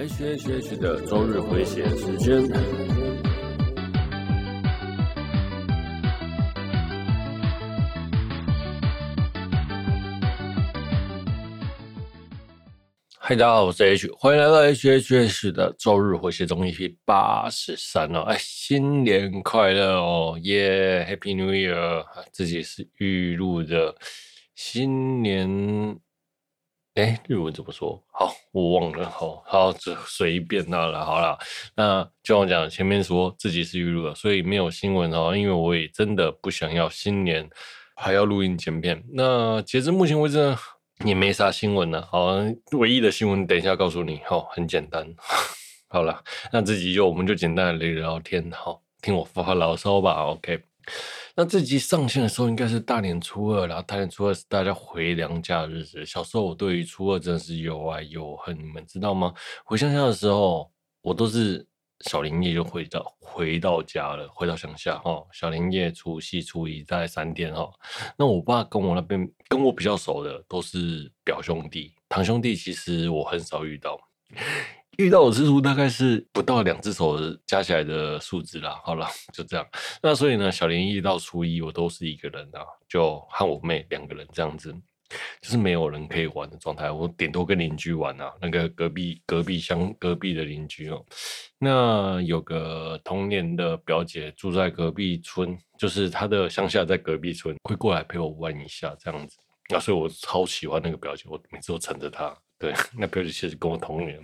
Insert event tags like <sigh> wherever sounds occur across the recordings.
H H H 的周日回血时间。嗨，大家好，我是 H，欢迎来到 H H H 的周日回血中 EP 八十三哦。哎，新年快乐哦，耶、，Happy New Year！自己是预录的新年。哎，日文怎么说？好，我忘了。好，好，这随便那了。好了，那就我讲，前面说自己是预录的，所以没有新闻哦。因为我也真的不想要新年还要录音剪片。那截至目前为止呢，也没啥新闻了。好，唯一的新闻等一下告诉你。好，很简单。<laughs> 好了，那这集就我们就简单的聊聊天。好，听我发发牢骚吧。OK。那这集上线的时候应该是大年初二，然后大年初二是大家回娘家的日子。小时候我对于初二真的是又爱又恨，你们知道吗？回乡下的时候，我都是小年夜就回到回到家了，回到乡下哈。小年夜、除夕、初一大概三天哈。那我爸跟我那边跟我比较熟的都是表兄弟、堂兄弟，其实我很少遇到。遇到的次数大概是不到两只手加起来的数字啦。好了，就这样。那所以呢，小年一到初一我都是一个人啊，就和我妹两个人这样子，就是没有人可以玩的状态。我顶多跟邻居玩啊，那个隔壁隔壁乡隔壁的邻居哦。那有个同年的表姐住在隔壁村，就是她的乡下在隔壁村，会过来陪我玩一下这样子。那所以我超喜欢那个表姐，我每次都缠着她。对，那表姐其实跟我同年。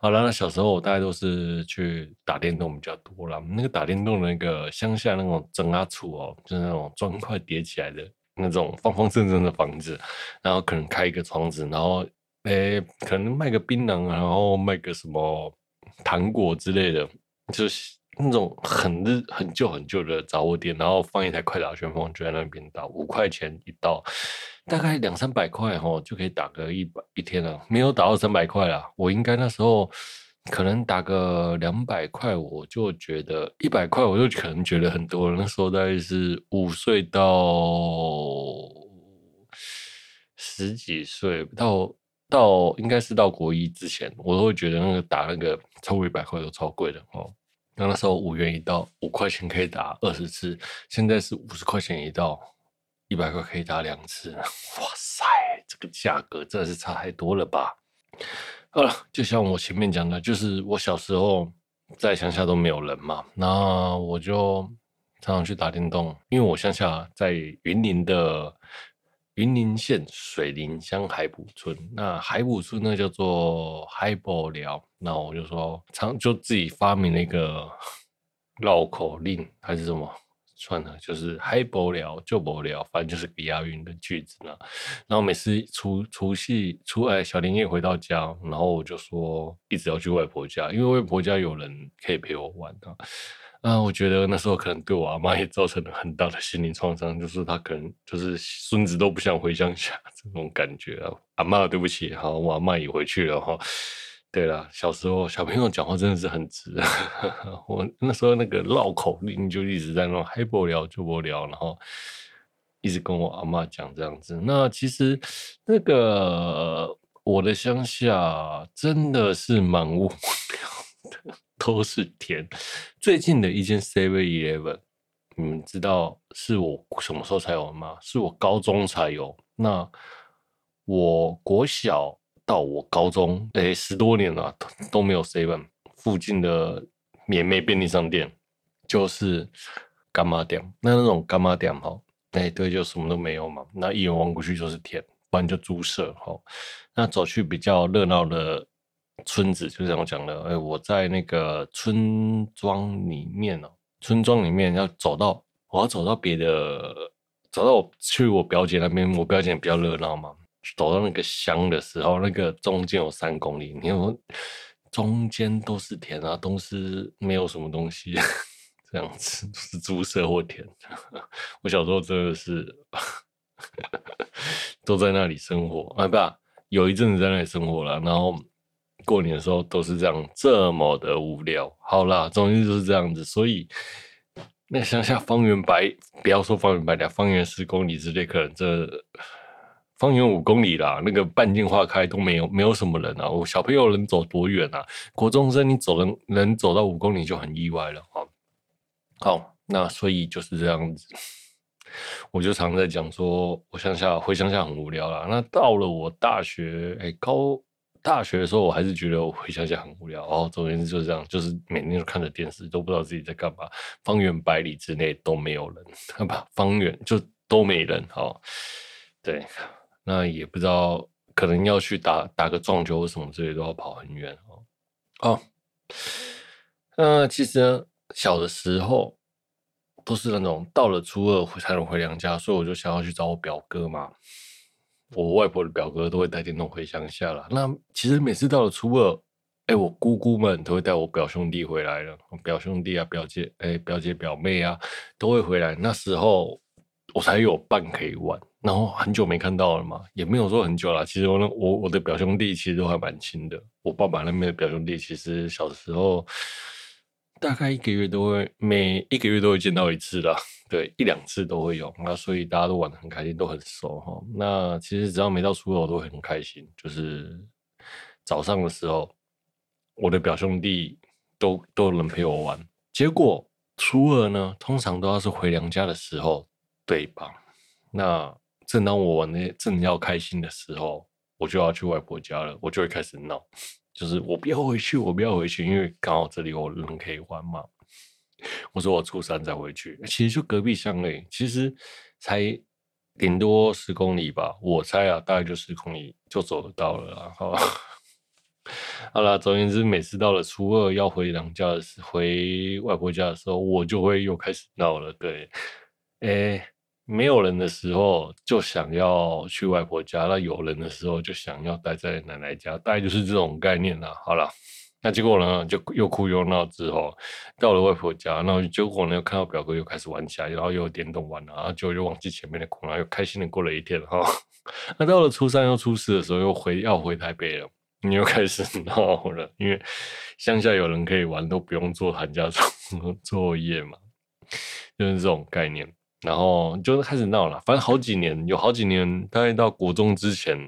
好了，那小时候我大概都是去打电动比较多啦。那个打电动的那个乡下那种整阿厝哦，就是那种砖块叠起来的那种方方正正的房子，然后可能开一个窗子，然后诶，可能卖个槟榔，然后卖个什么糖果之类的，就是那种很日很旧很旧的杂货店，然后放一台快打旋风就在那边打，五块钱一道。大概两三百块哦，就可以打个一百一天了，没有打到三百块啦。我应该那时候可能打个两百块，我就觉得一百块，我就可能觉得很多了。那时候大概是五岁到十几岁，到到应该是到国一之前，我都会觉得那个打那个超过一百块都超贵的哦。那那时候五元一道，五块钱可以打二十次，现在是五十块钱一道。一百块可以打两次，哇塞，这个价格真的是差太多了吧？好了，就像我前面讲的，就是我小时候在乡下都没有人嘛，那我就常常去打电动，因为我乡下在云林的云林县水林乡海埔村，那海埔村呢叫做海埔寮，那我就说常就自己发明了一个 <laughs> 绕口令还是什么。算了，就是嗨不了就不了，反正就是个押韵的句子呢。然后每次除除夕、初哎小年夜回到家，然后我就说一直要去外婆家，因为外婆家有人可以陪我玩啊。啊，我觉得那时候可能对我阿妈也造成了很大的心理创伤，就是她可能就是孙子都不想回乡下 <laughs> 这种感觉啊。阿妈，对不起，好，我阿妈也回去了哈。对了，小时候小朋友讲话真的是很直。<laughs> 我那时候那个绕口令就一直在那嗨不了就不了，然后一直跟我阿嬷讲这样子。那其实那个我的乡下真的是蛮无聊的，都是田。最近的一间 Seven Eleven，你们知道是我什么时候才有吗？是我高中才有。那我国小。到我高中，哎，十多年了都没有 seven 附近的免费便利商店，就是干妈店。那那种干妈店哈，哎，对，就什么都没有嘛。那一眼望过去就是田，不然就猪舍哈。那走去比较热闹的村子，就这样讲的。哎，我在那个村庄里面哦，村庄里面要走到，我要走到别的，走到我去我表姐那边，我表姐比较热闹嘛。走到那个乡的时候，那个中间有三公里，你看，中间都是田啊，都是没有什么东西，<laughs> 这样子是猪舍或田。<laughs> 我小时候真的是 <laughs> 都在那里生活啊，不，有一阵子在那里生活了，然后过年的时候都是这样，这么的无聊。好啦，总之就是这样子，所以那乡下方圆百，不要说方圆百里，方圆十公里之内，可能这。方圆五公里啦，那个半径花开都没有没有什么人啊。我小朋友能走多远啊？国中生你走能能走到五公里就很意外了啊。好，那所以就是这样子。我就常在讲说，我乡下回乡下很无聊啦。那到了我大学，哎、高大学的时候，我还是觉得我回乡下很无聊。哦，总而言之就是这样，就是每天都看着电视，都不知道自己在干嘛。方圆百里之内都没有人，<laughs> 好吧？方圆就都没人。好，对，那也不知道，可能要去打打个撞球什么之类，都要跑很远哦。哦，那其实，小的时候。都是那种到了初二才能回娘家，所以我就想要去找我表哥嘛。我外婆的表哥都会带电动回乡下了。那其实每次到了初二，哎、我姑姑们都会带我表兄弟回来了，表兄弟啊、表姐、哎、表姐、表妹啊都会回来。那时候我才有伴可以玩。然后很久没看到了嘛，也没有说很久了。其实我那我我的表兄弟其实都还蛮亲的。我爸爸那边的表兄弟，其实小时候。大概一个月都会，每一个月都会见到一次啦，<laughs> 对，一两次都会有。那所以大家都玩的很开心，都很熟哈。那其实只要没到初二，我都会很开心。就是早上的时候，我的表兄弟都都能陪我玩。结果初二呢，通常都要是回娘家的时候，对吧？那正当我玩的正要开心的时候，我就要去外婆家了，我就会开始闹。就是我不要回去，我不要回去，因为刚好这里有人可以玩嘛。我说我初三再回去，其实就隔壁乡诶，其实才顶多十公里吧，我猜啊，大概就十公里就走得到了然后，<laughs> 好啦，总而言之，每次到了初二要回娘家的时候，回外婆家的时候，我就会又开始闹了。对，诶。没有人的时候就想要去外婆家，那有人的时候就想要待在奶奶家，大概就是这种概念啦。好了，那结果呢，就又哭又闹之后，到了外婆家，然后结果呢，又看到表哥又开始玩起来，然后又有电动玩了，然后就又忘记前面的苦，然后又开心的过了一天哈。<laughs> 那到了初三又初四的时候，又回要回台北了，你又开始闹了，因为乡下有人可以玩，都不用做寒假 <laughs> 作作业嘛，就是这种概念。然后就开始闹了，反正好几年，有好几年，大概到国中之前，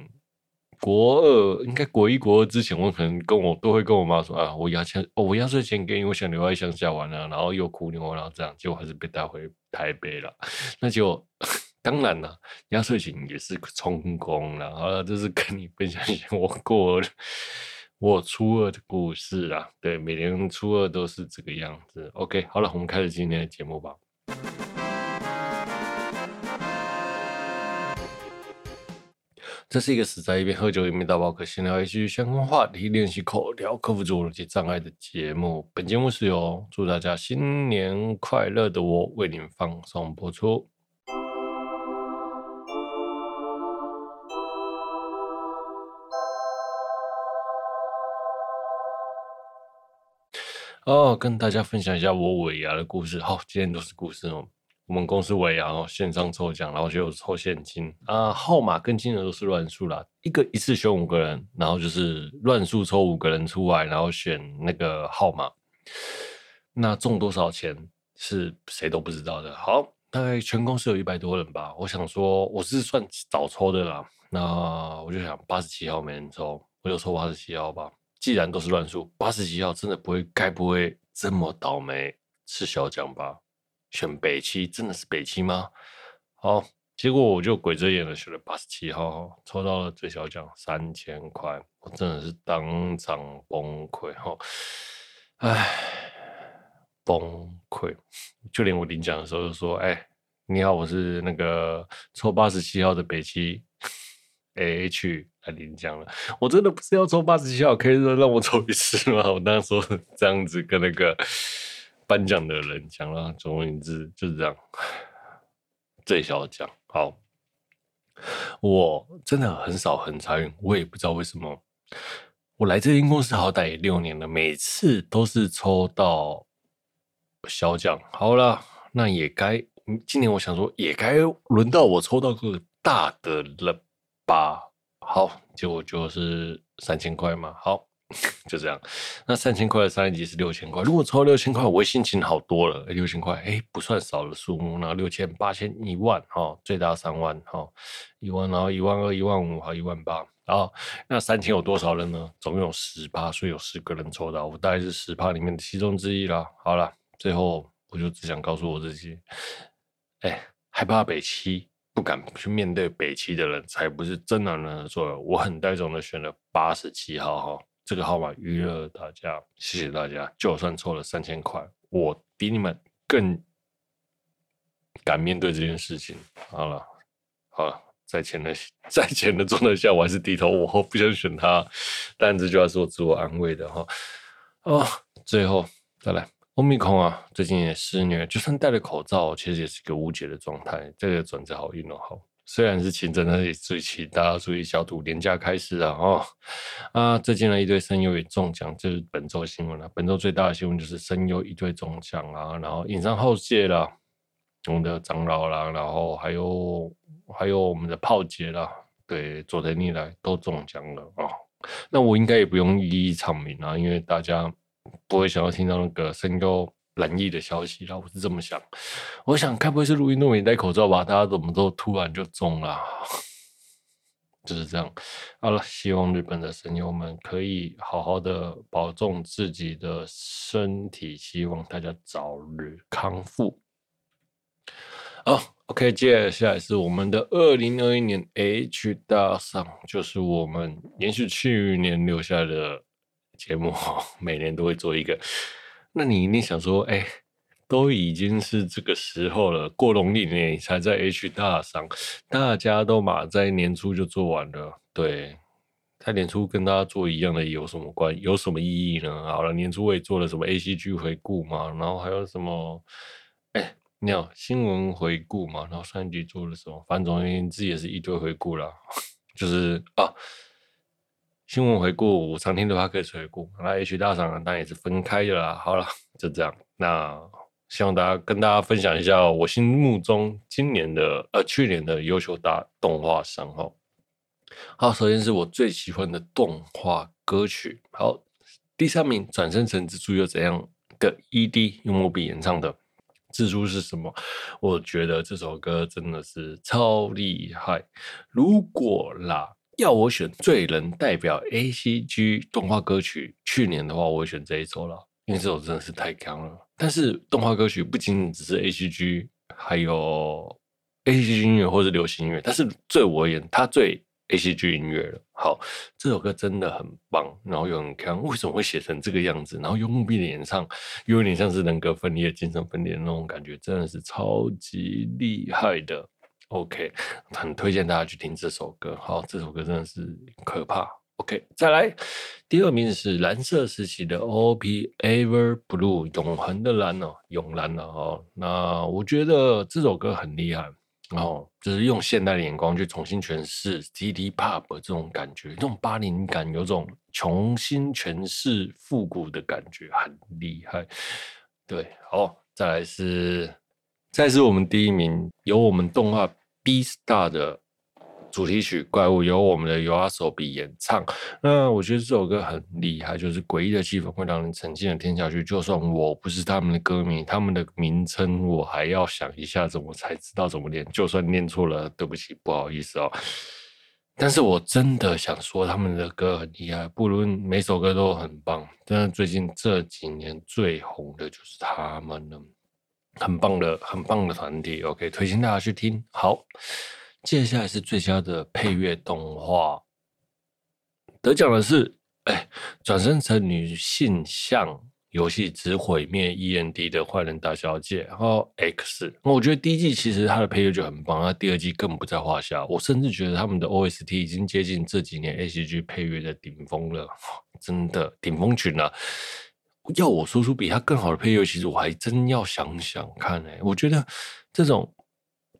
国二应该国一、国二之前，我可能跟我都会跟我妈说啊，我压钱，哦，我压岁钱给你，我想留在乡下玩啊，然后又哭又闹，然后这样，结果还是被带回台北了。那就当然了，压岁钱也是充公了。好了，就是跟你分享一下我过我初二的故事啊。对，每年初二都是这个样子。OK，好了，我们开始今天的节目吧。这是一个死在一边喝酒一边打包可闲聊一句相关话题，练习口条，克服自我及障碍的节目。本节目是由祝大家新年快乐的我为您放送播出。哦，跟大家分享一下我尾牙的故事。好，今天都是故事哦。我们公司尾牙哦，线上抽奖，然后就有抽现金啊，号码跟金额都是乱数啦，一个一次选五个人，然后就是乱数抽五个人出来，然后选那个号码，那中多少钱是谁都不知道的。好，大概全公司有一百多人吧，我想说我是算早抽的啦，那我就想八十七号没人抽，我就抽八十七号吧。既然都是乱数，八十七号真的不会，该不会这么倒霉吃小奖吧？选北七真的是北七吗？好，结果我就鬼遮眼的选了八十七号，抽到了最小奖三千块，我真的是当场崩溃哈！唉，崩溃，就连我领奖的时候就说：“哎，你好，我是那个抽八十七号的北七 AH 来领奖了。”我真的不是要抽八十七号，可以说让我抽一次吗？我当时说这样子跟那个。颁奖的人讲了，总而言之就是这样。最小奖，好，我真的很少很参与，我也不知道为什么。我来这间公司好歹也六年了，每次都是抽到小奖。好了，那也该今年我想说也该轮到我抽到个大的了吧？好，结果就是三千块嘛。好，<laughs> 就这样。那三千块的三十集是六千块，如果抽六千块，我心情好多了。六千块，哎，不算少的数目。然后六千、八千、一万，哈，最大三万，哈，一万，然后一万二、一万五，还一万八。然后那三千有多少人呢？总共有十趴，所以有十个人抽到，我大概是十趴里面的其中之一啦。好了，最后我就只想告诉我自己，哎，害怕北七。不敢去面对北七的人，才不是真男人的作用。我很带种的选了八十七号哈，这个号码娱乐大家，谢谢大家。就算抽了三千块，我比你们更敢面对这件事情。好了，好了，在前的在前的状态下，我还是低头，我不想选他。但这句话是我自我安慰的哈。哦，最后再来。欧米孔啊，最近也肆虐，就算戴了口罩，其实也是一个无解的状态。这个转折好运哦，好，虽然是清真，但是也最近大家注意消毒，廉价开始了哦。啊，最近呢，一堆声优也中奖，这是本周新闻了。本周最大的新闻就是声优一堆中奖啊，然后影山浩介啦，我们的长老啦，然后还有还有我们的炮姐啦，对，佐藤妮来都中奖了啊、哦。那我应该也不用一一唱名啊，因为大家。不会想要听到那个声优蓝奕的消息，然后我是这么想。我想，该不会是录音都没戴口罩吧？大家怎么都突然就中了？<laughs> 就是这样。好了，希望日本的神友们可以好好的保重自己的身体，希望大家早日康复。好，OK，接下来是我们的二零二一年 H 大赏，就是我们连续去年留下的。节目 <laughs> 每年都会做一个，那你一定想说，哎，都已经是这个时候了，过农历年才在 H 大赏，大家都马在年初就做完了，对，在年初跟大家做一样的有什么关，有什么意义呢？好了，年初我也做了什么 ACG 回顾嘛，然后还有什么，哎，你好，新闻回顾嘛，然后上一集做了什么，反正总而言之也是一堆回顾啦，<laughs> 就是啊。新闻回顾，我常听的话可以回顾。那 H 大赏当然也是分开的啦。好了，就这样。那希望大家跟大家分享一下我心目中今年的呃去年的优秀大动画赏哈。好，首先是我最喜欢的动画歌曲。好，第三名《转生成蜘蛛又怎样》的 ED 用莫比演唱的《蜘蛛是什么》，我觉得这首歌真的是超厉害。如果啦。要我选最能代表 ACG 动画歌曲，去年的话，我选这一首了，因为这首真的是太强了。但是动画歌曲不仅仅只是 ACG，还有 ACG 音乐或者流行音乐，但是对我而言，它最 ACG 音乐了。好，这首歌真的很棒，然后又很强。为什么会写成这个样子？然后用木碧的演唱，又有点像是人格分裂、精神分裂的那种感觉，真的是超级厉害的。OK，很推荐大家去听这首歌。好，这首歌真的是可怕。OK，再来，第二名是蓝色时期的 OP Ever Blue，永恒的蓝哦，永蓝了哦。那我觉得这首歌很厉害，然后就是用现代的眼光去重新诠释 CD pop 这种感觉，这种八零感，有种重新诠释复古的感觉，很厉害。对，好，再来是，再是我们第一名，由我们动画。E Star 的主题曲《怪物》由我们的 YOASOBI 演唱。那我觉得这首歌很厉害，就是诡异的气氛会让人沉浸的听下去。就算我不是他们的歌迷，他们的名称我还要想一下，怎么才知道怎么念。就算念错了，对不起，不好意思哦。但是我真的想说，他们的歌很厉害，不论每首歌都很棒。但是最近这几年最红的就是他们了。很棒的，很棒的团体，OK，推荐大家去听。好，接下来是最佳的配乐动画，得奖的是，哎，转身成女性向游戏只毁灭 END 的坏人大小姐，然后 X。我觉得第一季其实它的配乐就很棒，那第二季更不在话下。我甚至觉得他们的 OST 已经接近这几年 ACG 配乐的顶峰了，真的顶峰群了啊。要我说出比他更好的配乐，其实我还真要想想看哎、我觉得这种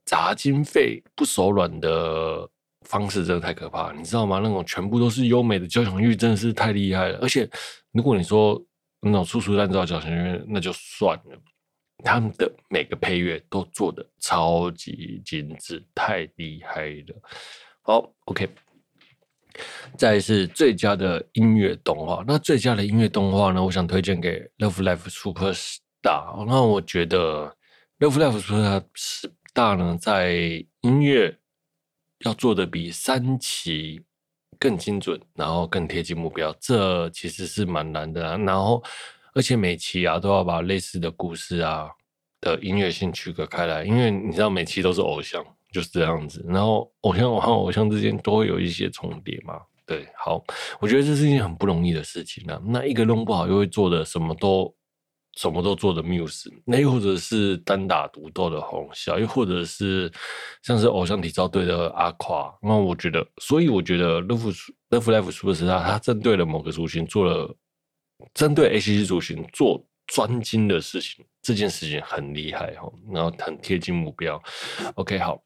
砸经费不手软的方式真的太可怕，你知道吗？那种全部都是优美的交响乐，真的是太厉害了。而且如果你说那种粗俗烂造交响乐，那就算了，他们的每个配乐都做得超级精致，太厉害了。好，OK。再是最佳的音乐动画，那最佳的音乐动画呢？我想推荐给《Love Life Super Star》。那我觉得《Love Life Super Star》呢，在音乐要做的比三期更精准，然后更贴近目标，这其实是蛮难的啊。然后，而且每期啊都要把类似的故事啊的音乐性区隔开来，因为你知道每期都是偶像。就是这样子，然后偶像和偶像之间都会有一些重叠嘛。对，好，我觉得这是一件很不容易的事情啊。那一个弄不好，又会做的什么都什么都做的 Muse，那又或者是单打独斗的红霞，又或者是像是偶像体操队的阿夸。那我觉得，所以我觉得 Love Love Live 是不是他？他针对了某个族群做了针对 A C C 族群做专精的事情，这件事情很厉害哈，然后很贴近目标。OK，好。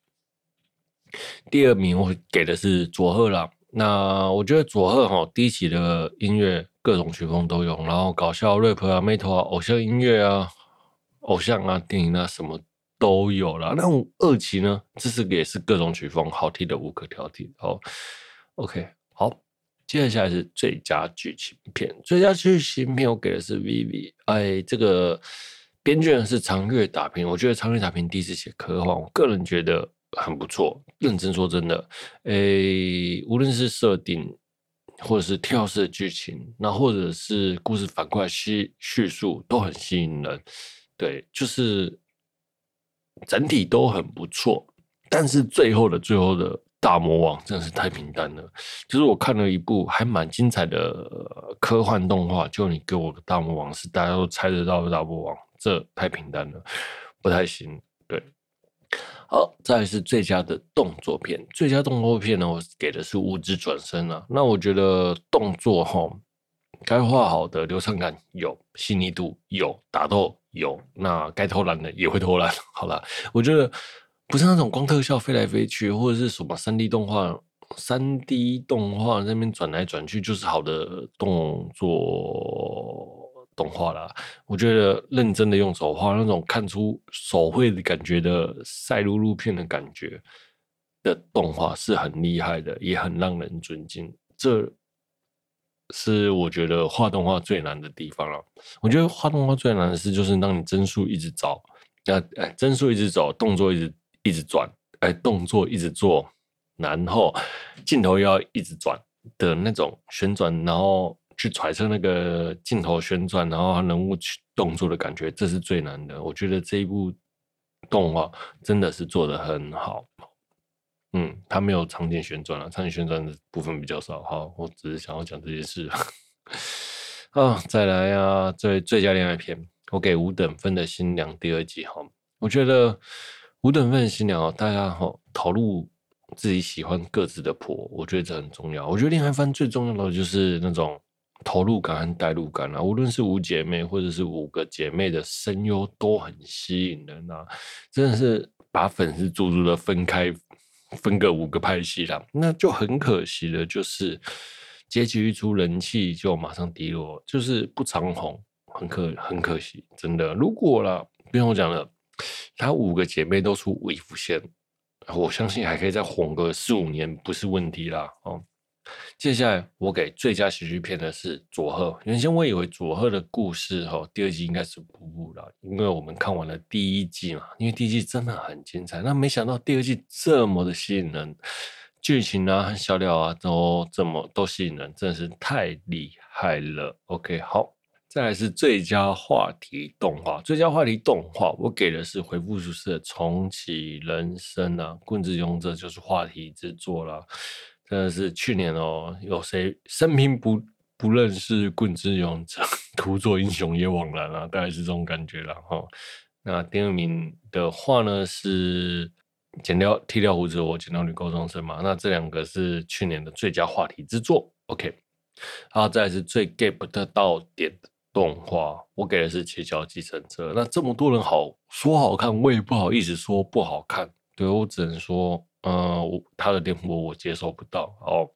第二名我给的是佐贺啦，那我觉得佐贺哈第一期的音乐各种曲风都有，然后搞笑 rap 啊、metal 啊、偶像音乐啊、偶像啊、电影啊什么都有了。那二期呢，这是也是各种曲风，好听的无可挑剔。好，OK，好，接下来是最佳剧情片，最佳剧情片我给的是 VV 哎，这个编剧是长月打平，我觉得长月打平第一次写科幻，我个人觉得。很不错，认真说真的，诶，无论是设定，或者是跳色剧情，那或者是故事反过来叙叙述，都很吸引人。对，就是整体都很不错，但是最后的最后的大魔王真的是太平淡了。就是我看了一部还蛮精彩的科幻动画，就你给我的大魔王是大家都猜得到的大魔王，这太平淡了，不太行。好，再是最佳的动作片。最佳动作片呢，我给的是《物质转身》啊。那我觉得动作哈，该画好的流畅感有，细腻度有，打斗有。那该偷懒的也会偷懒。<laughs> 好了，我觉得不是那种光特效飞来飞去，或者是什么三 D 动画，三 D 动画那边转来转去就是好的动作。动画啦，我觉得认真的用手画那种看出手绘的感觉的赛璐璐片的感觉的动画是很厉害的，也很让人尊敬。这是我觉得画动画最难的地方了。我觉得画动画最难的事就是让你帧数一直走，呃，哎，帧数一直走，动作一直一直转，哎，动作一直做，然后镜头要一直转的那种旋转，然后。去揣测那个镜头旋转，然后人物去动作的感觉，这是最难的。我觉得这一部动画真的是做得很好。嗯，它没有场景旋转了，场景旋转的部分比较少。好，我只是想要讲这件事。<laughs> 啊，再来、啊，最最佳恋爱片，我给五等分的新娘第二季。哈，我觉得五等分的新娘，大家哈投入自己喜欢各自的婆，我觉得这很重要。我觉得恋爱番最重要的就是那种。投入感和代入感啊，无论是五姐妹或者是五个姐妹的声优都很吸引人啊，真的是把粉丝足足的分开，分个五个派系啦，那就很可惜了，就是结局一出，人气就马上低落，就是不长红，很可很可惜，真的。如果啦，不用我讲了，她五个姐妹都出五伏线，我相信还可以再红个四五年，不是问题啦，哦。接下来我给最佳喜剧片的是佐贺。原先我以为佐贺的故事哈，第二季应该是瀑布了，因为我们看完了第一季嘛，因为第一季真的很精彩。那没想到第二季这么的吸引人，剧情啊和笑料啊都这么都吸引人，真的是太厉害了。OK，好，再来是最佳话题动画。最佳话题动画我给的是《回复术室的重启人生》啊，棍子勇者就是话题之作了。真的是去年哦，有谁生平不不认识棍之勇者，徒作英雄也枉然啊，大概是这种感觉了哈。那第二名的话呢是剪掉剃掉胡子，我剪掉女高中生嘛。那这两个是去年的最佳话题之作。OK，好，再是最 get 不到点的动画，我给的是《窃教计程车》。那这么多人好说好看，我也不好意思说不好看，对，我只能说。嗯，他的电波我接收不到哦。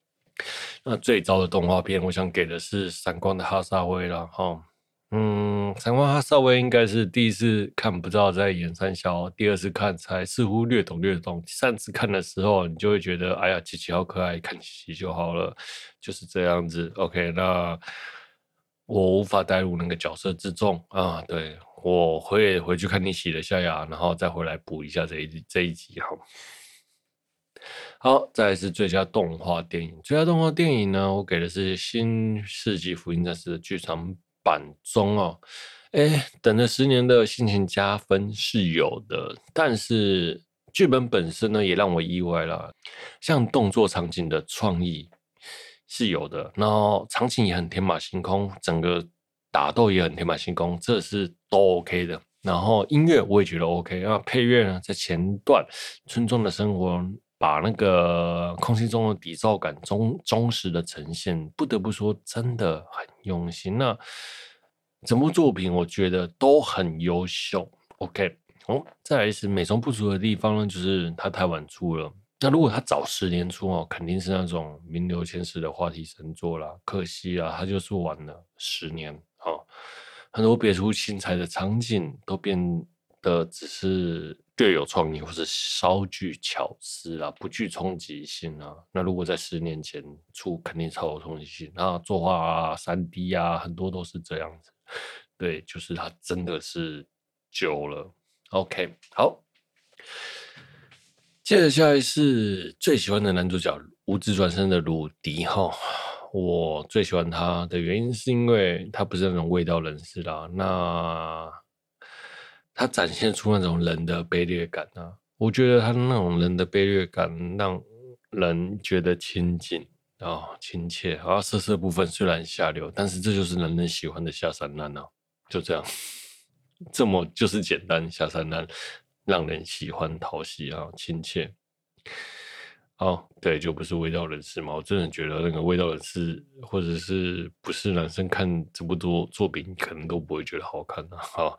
那最早的动画片，我想给的是《闪光的哈萨威》了哈。嗯，闪光哈萨威应该是第一次看不知道在演三小，第二次看才似乎略懂略懂，第三次看的时候你就会觉得，哎呀，琪琪好可爱，看琪琪就好了，就是这样子。OK，那我无法带入那个角色之中啊，对，我会回去看你洗了下牙，然后再回来补一下这一这一集，好。好，再是最佳动画电影，最佳动画电影呢，我给的是《新世纪福音战士》的剧场版中哦，哎，等了十年的心情加分是有的，但是剧本本身呢也让我意外了，像动作场景的创意是有的，然后场景也很天马行空，整个打斗也很天马行空，这是都 OK 的。然后音乐我也觉得 OK，然后配乐呢，在前段村庄的生活。把那个空气中的底噪感忠忠实的呈现，不得不说真的很用心。那整部作品我觉得都很优秀。OK，哦，再来是美中不足的地方呢，就是它太晚出了。那如果它早十年出哦，肯定是那种名留青史的话题神作啦。可惜啊，它就是晚了十年哦，很多别出心裁的场景都变得只是。略有创意，或是稍具巧思啊，不具冲击性啊。那如果在十年前出，肯定超有冲击性。那作画啊、三 D 啊，很多都是这样子。对，就是它真的是久了。OK，好。接着下来是最喜欢的男主角无职转生的鲁迪哈。我最喜欢他的原因是因为他不是那种味道人士啦。那他展现出那种人的卑劣感啊，我觉得他那种人的卑劣感让人觉得亲近啊、亲切。啊，色色部分虽然下流，但是这就是人人喜欢的下三滥啊，就这样，<laughs> 这么就是简单下三滥，让人喜欢讨喜啊，亲切。哦，对，就不是味道人士嘛，我真的觉得那个味道人士或者是不是男生看这么多作品，可能都不会觉得好看啊。好。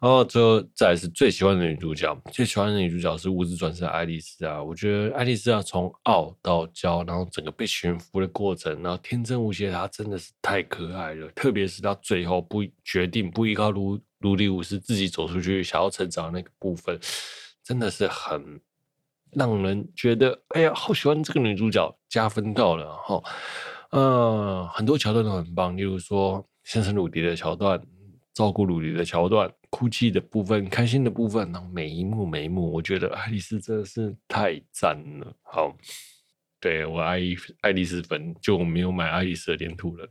然后最后再来是最喜欢的女主角，最喜欢的女主角是物质转生爱丽丝啊！我觉得爱丽丝啊，从傲到娇，然后整个被驯服的过程，然后天真无邪，她真的是太可爱了。特别是到最后不决定不依靠卢卢迪武士自己走出去，想要成长那个部分，真的是很让人觉得哎呀，好喜欢这个女主角，加分到了哈。呃，很多桥段都很棒，例如说先生鲁迪的桥段。照顾鲁迪的桥段，哭泣的部分，开心的部分，然后每一幕每一幕，我觉得爱丽丝真的是太赞了。好，对，我爱爱丽丝粉，就没有买爱丽丝的黏土了。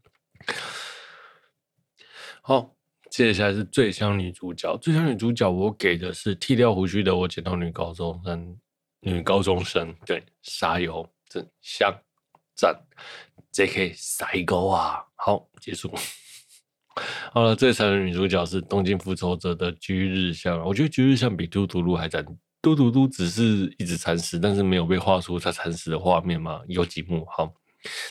好，接下来是最香女主角，最香女主角我给的是剃掉胡须的我剪刀女高中生，女高中生，对，沙油真香赞，JK 赛高啊，好，结束。<laughs> 好了，最惨的女主角是《东京复仇者》的橘日向。我觉得橘日向比嘟嘟噜还惨。嘟嘟噜只是一直惨死，但是没有被画出他惨死的画面嘛？有几幕好，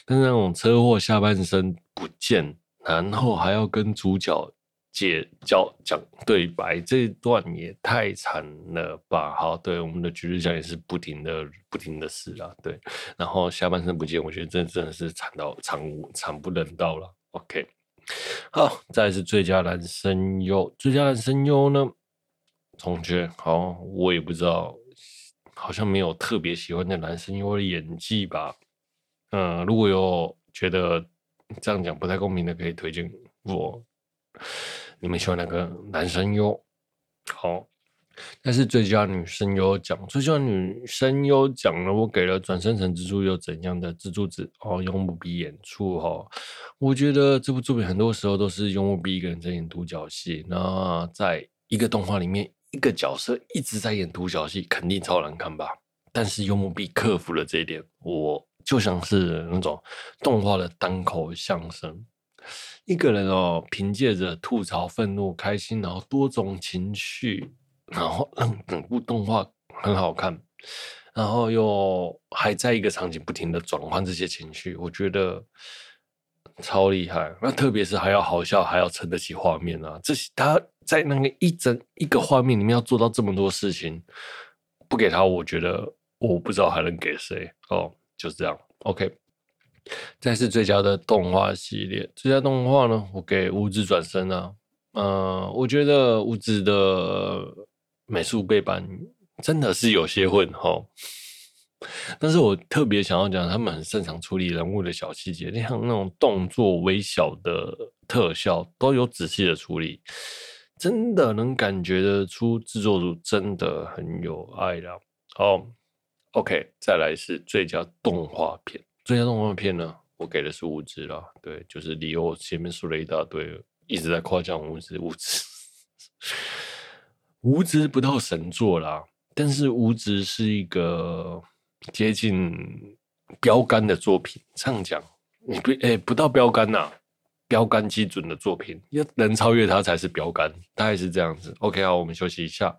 但是那种车祸下半身不见，然后还要跟主角姐交讲对白，这一段也太惨了吧？好，对，我们的菊日向也是不停的不停的死啊，对，然后下半身不见，我觉得这真的是惨到惨无惨不忍道了。OK。好，再是最佳男声优。最佳男声优呢？同学，好，我也不知道，好像没有特别喜欢的男声优的演技吧。嗯，如果有觉得这样讲不太公平的，可以推荐我。你们喜欢哪个男声优？好。但是最佳女声优奖，最佳女声优奖呢，我给了转生成蜘蛛又怎样的蜘蛛子哦，用木 B 演出、哦。我觉得这部作品很多时候都是用木 B 一个人在演独角戏。那在一个动画里面，一个角色一直在演独角戏，肯定超难看吧？但是用木 B 克服了这一点，我就像是那种动画的单口相声，一个人哦，凭借着吐槽、愤怒、开心，然后多种情绪。然后让整部动画很好看，然后又还在一个场景不停的转换这些情绪，我觉得超厉害。那特别是还要好笑，还要撑得起画面啊！这他在那个一整一个画面里面要做到这么多事情，不给他，我觉得我不知道还能给谁哦。就是这样，OK。再是最佳的动画系列，最佳动画呢，我给无职转身啊。呃，我觉得无职的美术背板真的是有些混齁，但是我特别想要讲，他们很擅长处理人物的小细节，像那种动作微小的特效都有仔细的处理，真的能感觉得出制作组真的很有爱了。好，OK，再来是最佳动画片。最佳动画片呢，我给的是无职啦。对，就是理由前面说了一大堆，一直在夸奖无职，无职，无知不到神作啦。但是无知是一个接近标杆的作品。这样讲，你不哎、不到标杆呐、标杆基准的作品，要能超越它才是标杆，大概是这样子。OK，好，我们休息一下。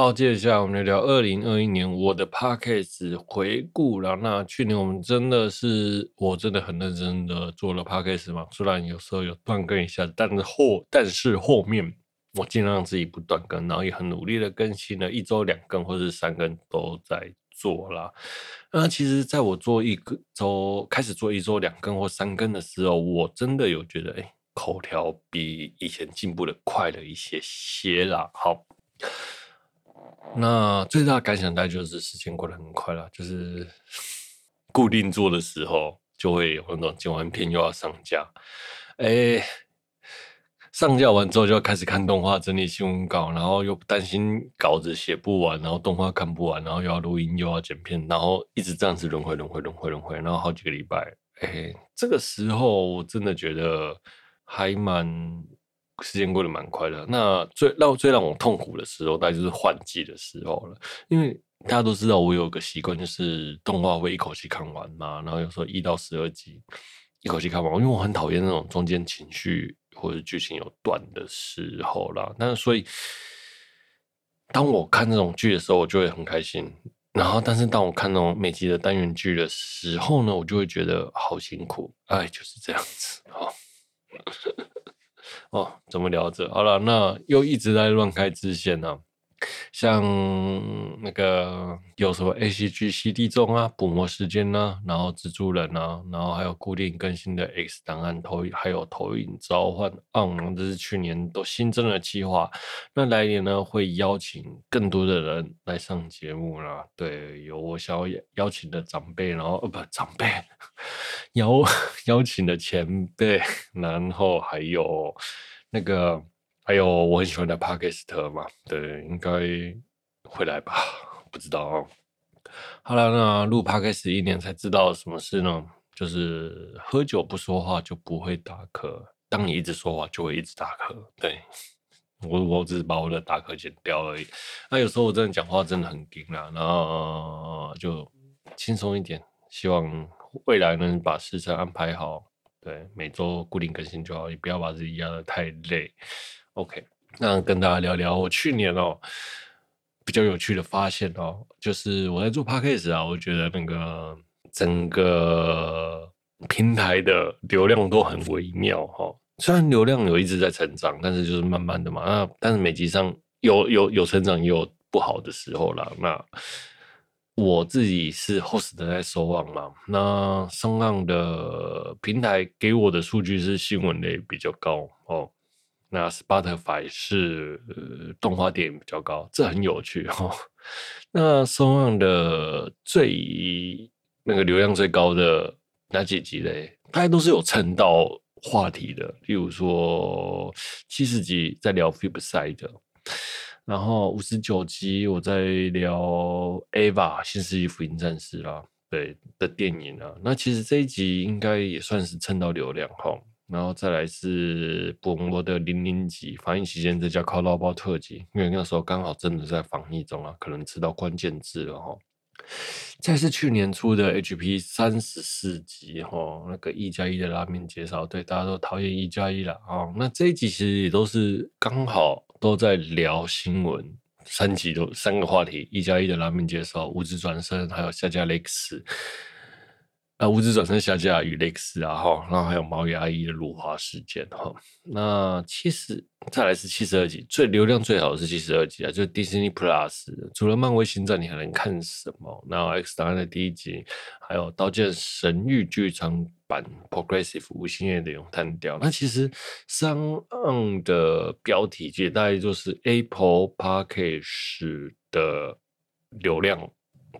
好，接下来我们来聊二零二一年我的 Podcast 回顾了。那去年我们真的是，我真的很认真的做了 Podcast 嘛，虽然有时候有断更一下，但是后但是后面我尽量自己不断更，然后也很努力的更新了，一周两更或是三更都在做啦。那其实在我做一个周开始做一周两更或三更的时候，我真的有觉得，哎，口条比以前进步的快了一些些啦。好。那最大的感想大概就是时间过得很快了，就是 <laughs> 固定做的时候就会有那种剪完片又要上架，哎、上架完之后就要开始看动画、整理新闻稿，然后又担心稿子写不完，然后动画看不完，然后又要录音又要剪片，然后一直这样子轮回、轮回、轮回、轮回，然后好几个礼拜，哎、这个时候我真的觉得还蛮。时间过得蛮快的，那最让最让我痛苦的时候，大概就是换季的时候了。因为大家都知道，我有个习惯，就是动画会一口气看完嘛。然后有时候一到十二集一口气看完，因为我很讨厌那种中间情绪或者剧情有断的时候啦。那所以，当我看这种剧的时候，我就会很开心。然后，但是当我看那种每集的单元剧的时候呢，我就会觉得好辛苦。哎，就是这样子哦。哦，怎么聊着？好了，那又一直在乱开支线呢、像那个有什么 ACG CD 中啊，捕魔时间啊，然后蜘蛛人啊，然后还有固定更新的 X 档案投，还有投影召唤 On，这是去年都新增的计划。那来年呢，会邀请更多的人来上节目啦。对，有我想要邀请的长辈，然后呃不长辈，邀 <laughs> 邀请的前辈，然后还有那个。还有我很喜欢的 Podcast 嘛，对，应该会来吧，不知道哦。好了，那录 Podcast 一年才知道什么事呢？就是喝酒不说话就不会打嗝，当你一直说话就会一直打嗝。对，我我只是把我的打嗝剪掉而已。那有时候我真的讲话真的很硬啦，然后就轻松一点。希望未来能把时程安排好，对，每周固定更新就好，也不要把自己压得太累。OK，那跟大家聊聊我去年哦比较有趣的发现哦，就是我在做 Podcast 啊，我觉得那个整个平台的流量都很微妙哈。虽然流量有一直在成长，但是就是慢慢的嘛。那但是每集上有有有成长，也有不好的时候啦。那我自己是 host 在收望嘛，那声浪的平台给我的数据是新闻类比较高哦。那 Spotify 是、呃、动画电影比较高，这很有趣哈、<laughs> 那 s o n 的最那个流量最高的哪几集嘞？大家都是有蹭到话题的，例如说七十集在聊 Flipside，然后五十九集我在聊 Eva 新世纪福音战士啦，对的电影啊。那其实这一集应该也算是蹭到流量哈。然后再来是博魔的零零集，防疫期间这叫靠捞包特辑，因为那时候刚好真的在防疫中啊，可能知道关键字了哈。再是去年出的 HP 三十四集哈，那个一加一的拉面介绍，对，大家都讨厌一加一了啊。那这一集其实也都是刚好都在聊新闻，三集都三个话题，一加一的拉面介绍，五指转生，还有下架雷克斯。呃，无职转身下架与雷克斯啊，哈，然后还有毛牙医的辱华事件，哈，那七十再来是七十二集，最流量最好的是七十二集啊，就是 Disney Plus，除了漫威星战，你还能看什么？那 X 档案的第一集，还有刀剑神域剧场版 Progressive 无心叶的咏叹调，那其实上岸的标题其实大概就是 Apple Podcast 的流量。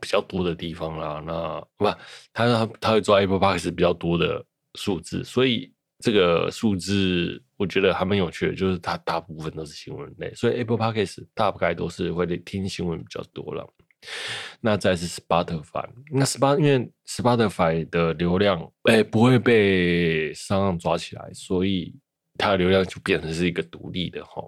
比较多的地方啦，那不，他他他会抓 Apple Podcast 比较多的数字，所以这个数字我觉得还蛮有趣的，就是它大部分都是新闻类，所以 Apple Podcast 大概都是会听新闻比较多了。那再是 Spotify，那 Spotify 因为 Spotify 的流量哎、欸、不会被商业抓起来，所以它的流量就变成是一个独立的哈。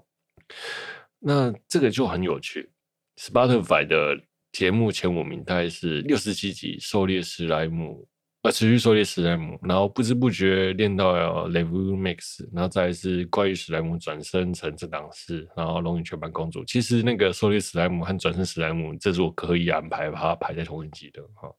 那这个就很有趣，Spotify 的。节目前五名大概是六十七集狩猎史莱姆，呃，持续狩猎史莱姆，然后不知不觉练到了 Level Max，然后再是怪异史莱姆转生成这档事，然后龙与雀斑公主。其实那个狩猎史莱姆和转生史莱姆，这是我刻意安排把它排在同一集的哈，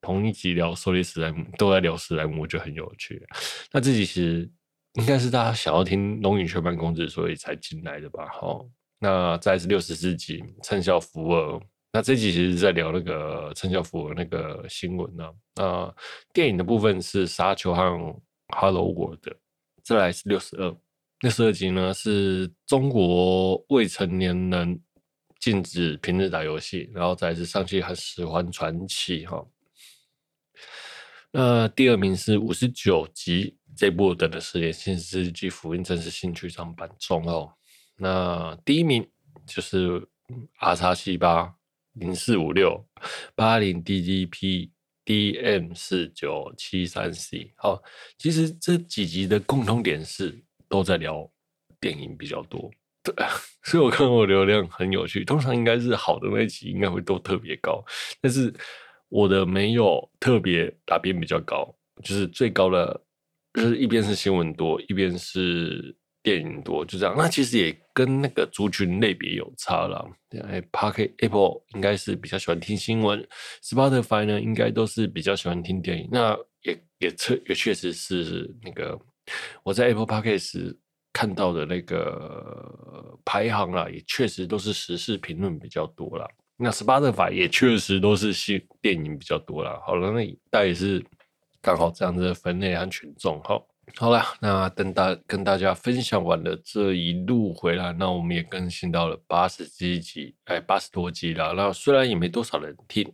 同一集聊狩猎史莱姆，都在聊史莱姆，我觉得很有趣。那这集其实应该是大家想要听龙与雀斑公主，所以才进来的吧？哈，那再是六十四集趁小福尔。那这集其实是在聊那个陈小福那个新闻呢、啊。那电影的部分是《沙丘》和《Hello World》。再来是六十二，六十二集呢是中国未成年人禁止平日打游戏，然后再来是上汽和十环传奇哈。那第二名是五十九集，这部等的是《新世纪福音战士》新剧场版中哦。那第一名就是阿叉七八。零四五六八零 DGP DM 四九七三 C，好，其实这几集的共同点是都在聊电影比较多，对，<laughs> 所以我看我流量很有趣。通常应该是好的那一集应该会都特别高，但是我的没有特别打边比较高，就是最高的就是一边是新闻多，一边是。电影多就这样，那其实也跟那个族群类别有差了。哎，Pocket Apple 应该是比较喜欢听新闻，Spotify 呢应该都是比较喜欢听电影。那也也确也确实是那个我在 Apple Podcast 看到的那个排行啦，也确实都是时事评论比较多啦。那 Spotify 也确实都是新电影比较多啦。好了，那大概是刚好这样子的分类和群众哈。好了，那等大跟大家分享完了这一路回来，那我们也更新到了八十几集，哎，八十多集了。那虽然也没多少人听，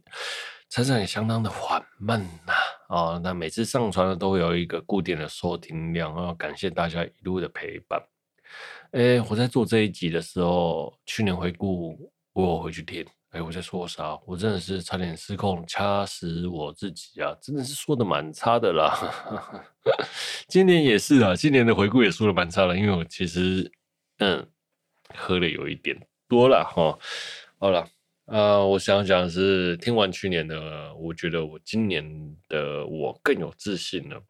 成长也相当的缓慢呐。啊，那每次上传呢都会有一个固定的收听量啊，感谢大家一路的陪伴。哎，我在做这一集的时候，去年回顾，我回去听。哎，我在说啥？我真的是差点失控，掐死我自己啊！真的是说的蛮差的啦。<laughs> 今年也是啊，今年的回顾也说的蛮差的，因为我其实嗯喝的有一点多了哈。好了，呃，我想讲的是听完去年的，我觉得我今年的我更有自信了。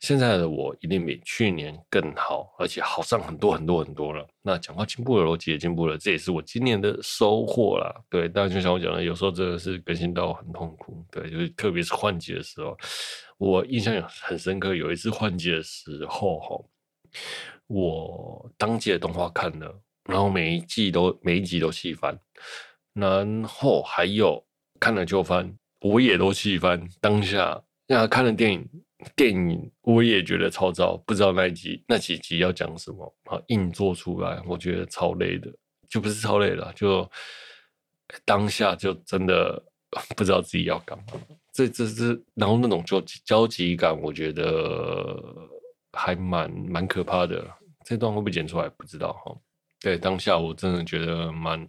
现在的我一定比去年更好，而且好上很多很多很多了。那讲话进步了，逻辑也进步了，这也是我今年的收获啦。对，但就像我讲的，有时候真的是更新到很痛苦。对，就是特别是换季的时候，我印象很深刻。有一次换季的时候，哈，我当季的动画看了，然后每一季都每一集都弃番，然后还有看了就番，我也都弃番。当下那看了电影。电影我也觉得超糟，不知道那一集那几集要讲什么啊，硬做出来，我觉得超累的，就不是超累了，就当下就真的不知道自己要干嘛，这这这，然后那种就焦急感，我觉得还蛮蛮可怕的。这段会不会剪出来不知道哈。对，当下我真的觉得蛮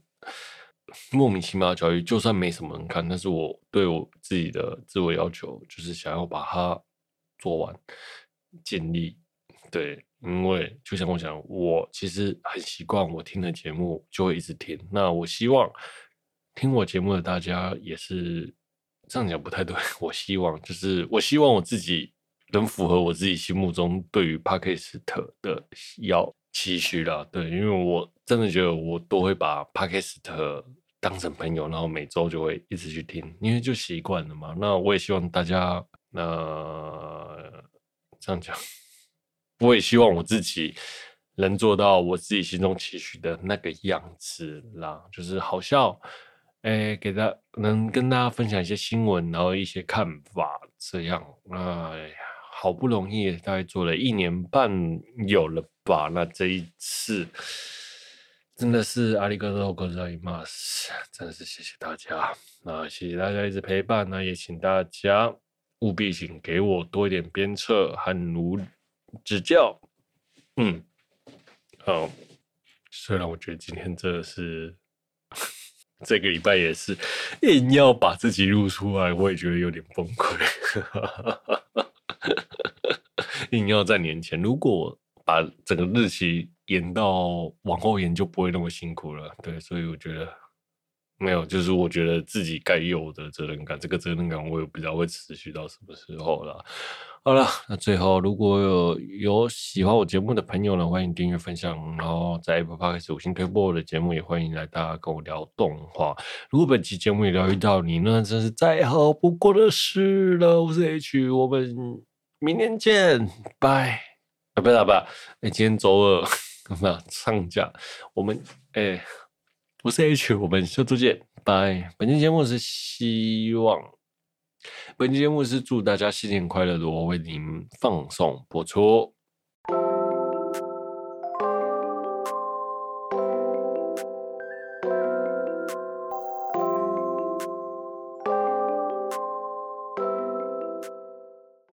莫名其妙的焦虑，就算没什么人看，但是我对我自己的自我要求就是想要把它。做完，尽力，对，因为就像我讲，我其实很习惯，我听的节目就会一直听。那我希望听我节目的大家也是这样讲不太对。我希望就是，我希望我自己能符合我自己心目中对于 Podcast 的要期许啦。对，因为我真的觉得我都会把 Podcast 当成朋友，然后每周就会一直去听，因为就习惯了嘛。那我也希望大家。那这样讲，<laughs> 我也希望我自己能做到我自己心中期许的那个样子啦，就是好笑，哎、欸，给大能跟大家分享一些新闻，然后一些看法，这样，哎呀，好不容易大概做了一年半有了吧，那这一次。真的是阿里嘎多，ございます，真的是谢谢大家，那谢谢大家一直陪伴，那也请大家 务必请给我多一点鞭策和努指教，嗯，好，虽然我觉得今天真的是这个礼拜也是硬要把自己录出来，我也觉得有点崩溃，<laughs> 硬要在年前，如果把整个日期。延到往后延就不会那么辛苦了，对，所以我觉得没有，就是我觉得自己该有的责任感，这个责任感我也不知道会持续到什么时候了。好了，那最后如果有有喜欢我节目的朋友呢，欢迎订阅分享，然后在 Apple Podcast 五星推播我的节目，也欢迎来大家跟我聊动画。如果本期节目也疗愈到你呢，真是再好不过的事了。我是 H，我们明天见，拜。啊，不是啊，不是，哎，今天周二。<laughs> 那上架，我们哎、我是 H，我们下周见，拜。本期节目是希望，本期节目是祝大家新年快乐的，我为您放送播出。